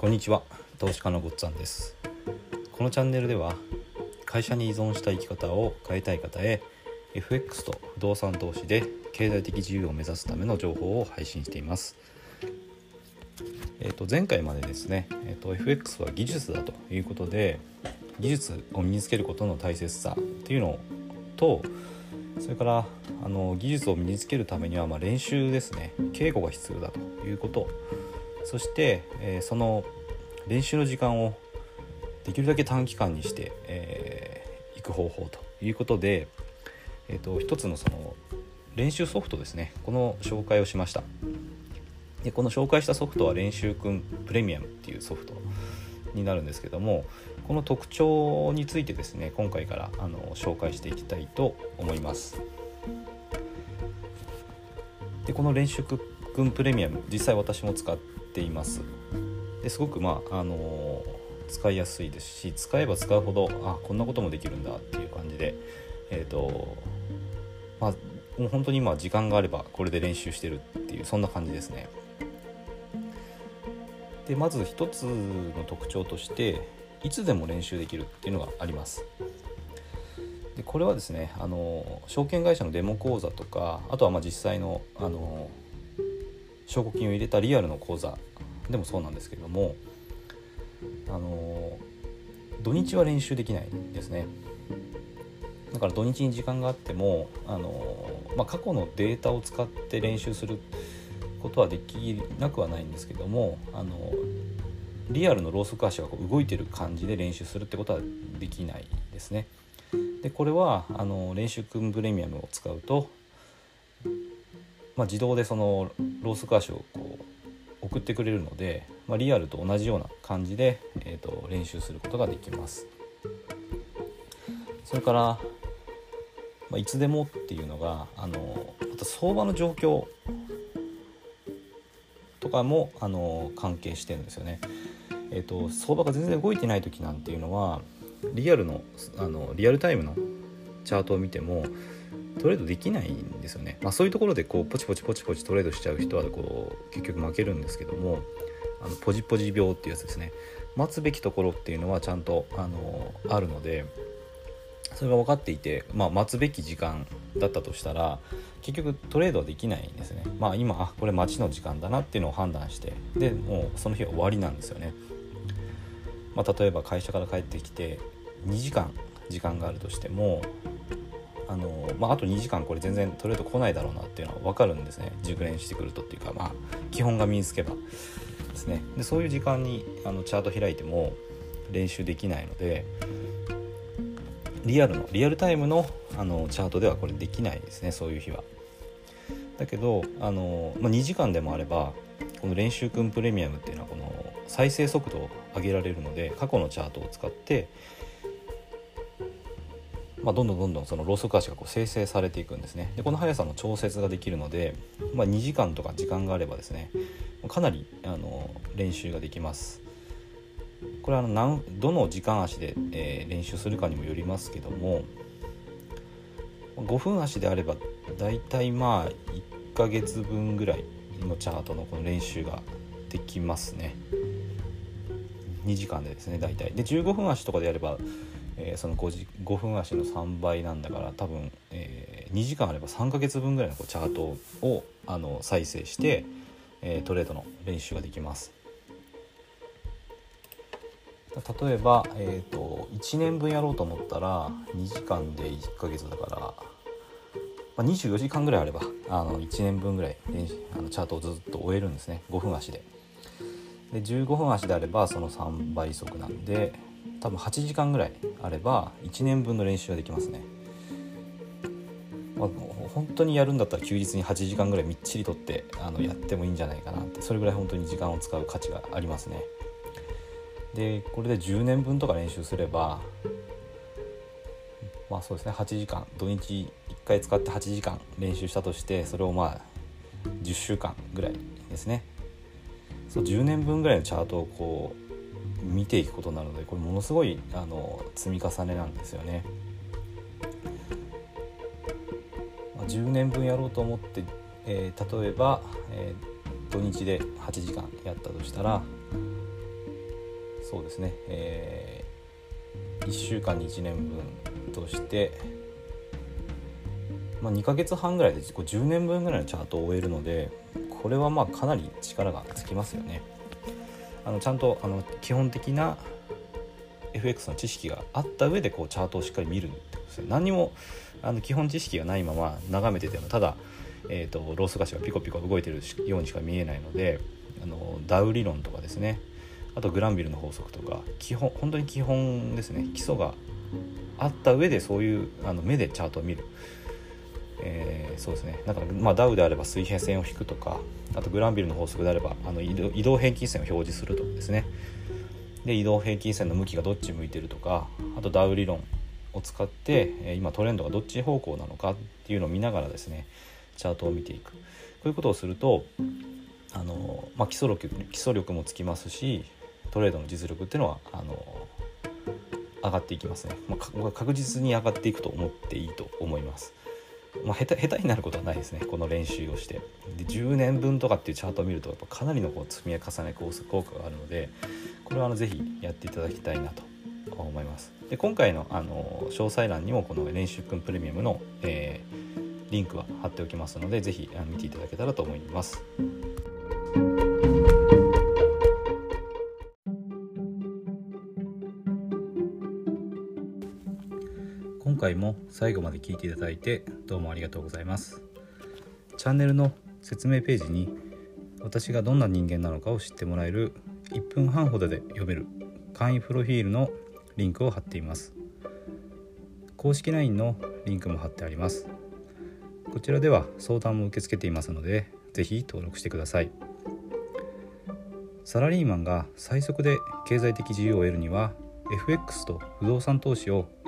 こんにちは投資家のごっつぁんです。このチャンネルでは会社に依存した生き方を変えたい方へ FX と不動産投資で経済的自由を目指すための情報を配信しています。えー、と前回までですね、えー、と FX は技術だということで技術を身につけることの大切さっていうのとそれからあの技術を身につけるためにはま練習ですね。稽古が必要だということそして、え、その練習の時間をできるだけ短期間にして、えー、いく方法ということで、えーと、一つのその練習ソフトですね。この紹介をしました。でこの紹介したソフトは練習くんプレミアムっていうソフトになるんですけどもこの特徴についてですね今回からあの紹介していきたいと思います。でこの練習くんプレミアム実際私も使っています。ですごくまああの使いやすいですし使えば使うほどあこんなこともできるんだっていう感じでえっ、ー、とまあもう本当に今時間があればこれで練習してるっていうそんな感じですね。でまず一つの特徴としていつでも練習できるっていうのがあります。でこれはですねあの証券会社のデモ講座とかあとはまあ実際のあの証拠金を入れたリアルの口座でもそうなんですけれどもあの土日は練習できないですねだから土日に時間があってもあの、まあ、過去のデータを使って練習することはできなくはないんですけどもあのリアルのローソク足がこう動いてる感じで練習するってことはできないですね。でこれはあの練習くんプレミアムを使うと、まあ、自動でそのローソク足をこう送ってくれるので、まあ、リアルと同じような感じで、えーと、練習することができます。それから、まあ、いつでもっていうのがあのまた相場の状況とかもあの関係してるんですよね。えーと、相場が全然動いてない時なんていうのはリアルのあのリアルタイムのチャートを見てもトレードできないんですよね、まあ、そういうところでこうポチポチポチポチトレードしちゃう人はこう結局負けるんですけどもあのポジポジ病っていうやつですね。待つべきところっていうのはちゃんとあのあるのでそれが分かっていて、まあ、待つべき時間だったとしたら結局トレードはできないんですね。まあ今あこれ待ちの時間だなっていうのを判断してでもうその日は終わりなんですよね、まあ、例えば会社から帰ってきて2時間時間があるとしてもあの、まあ、あと2時間これ全然トレード来ないだろうなっていうのは分かるんですね。熟練してくるとっていうかまあ基本が身につけば。ですね。でそういう時間にあのチャート開いても練習できないのでリアルのリアルタイムのあのチャートではこれできないですねそういう日は。だけどあの、まあ、2時間でもあればこの練習くんプレミアムっていうのはこの再生速度を上げられるので過去のチャートを使ってまあ、どんどんどんどんそのローソク足がこう生成されていくんですね。でこの速さの調節ができるので、まあ、2時間とか時間があればですねかなりあの練習ができます。これはあのどの時間足で、えー、練習するかにもよりますけども5分足であればだいたいまあ1ヶ月分ぐらいのチャートのこの練習ができますね。2時間でですね大体。で15分足とかでやればえー、その 5, 時5分足の3倍なんだから多分、えー、2時間あれば3ヶ月分ぐらいのこうチャートをあの再生して、えー、トレードの練習ができます。例えば、えーと、1年分やろうと思ったら2時間で1ヶ月だから、まあ、24時間ぐらいあればあの1年分ぐらいあのチャートをずっと終えるんですね5分足で。で15分足であればその3倍速なんで多分8時間ぐらいあれば1年分の練習ができますね、まあ、本当にやるんだったら休日に8時間ぐらいみっちりとってあのやってもいいんじゃないかなって。それぐらい本当に時間を使う価値がありますね。でこれで10年分とか練習すればまあそうですね。8時間。土日1回使って8時間練習したとしてそれをまあ10週間ぐらいですね。そう10年分ぐらいのチャートをこう見ていくことなのでこれものすごいあの積み重ねなんですよね。まあ、10年分やろうと思って、えー、例えば、えー、土日で8時間やったとしたらそうですね、えー、1週間に1年分として、まあ、2ヶ月半ぐらいで10年分ぐらいのチャートを終えるのでこれはまあかなり力がつきますよね。あのちゃんとあの基本的な FX の知識があった上でこうチャートをしっかり見るってことですね。何にもあの基本知識がないまま眺めててもただ、えーと、とロース菓子がピコピコ動いてるようにしか見えないのであのダウ理論とかですね。あとグランビルの法則とか基本本当に基本ですね。基礎があった上でそういうあの目でチャートを見る、えー、そうですね。だから、まあ、ダウであれば水平線を引くとかあとグランビルの法則であればあの移動平均線を表示するとかですね。で移動平均線の向きがどっち向いてるとかあとダウ理論を使って今トレンドがどっち方向なのかっていうのを見ながらですねチャートを見ていく。こういうことをするとあの、まあ、基礎力基礎力もつきますしトレードの実力っていうのはあの上がっていきますね、まあ、確実に上がっていくと思っていいと思います。まあ、下手下手になることはないですね。この練習をして。で10年分とかっていうチャートを見るとやっぱかなりのこう積み重ね効果があるのでこれはあのぜひやっていただきたいなと思います。で今回のあの詳細欄にもこの練習くんプレミアムの、えー、リンクは貼っておきますので是非見ていただけたらと思います。回も最後まで聞いていただいてどうもありがとうございます。チャンネルの説明ページに私がどんな人間なのかを知ってもらえる1分半ほどで読める簡易プロフィールのリンクを貼っています。公式 LINE のリンクも貼ってあります。こちらでは相談も受け付けていますので是非登録してください。サラリーマンが最速で経済的自由を得るには FX と不動産投資を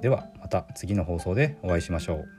ではまた次の放送でお会いしましょう。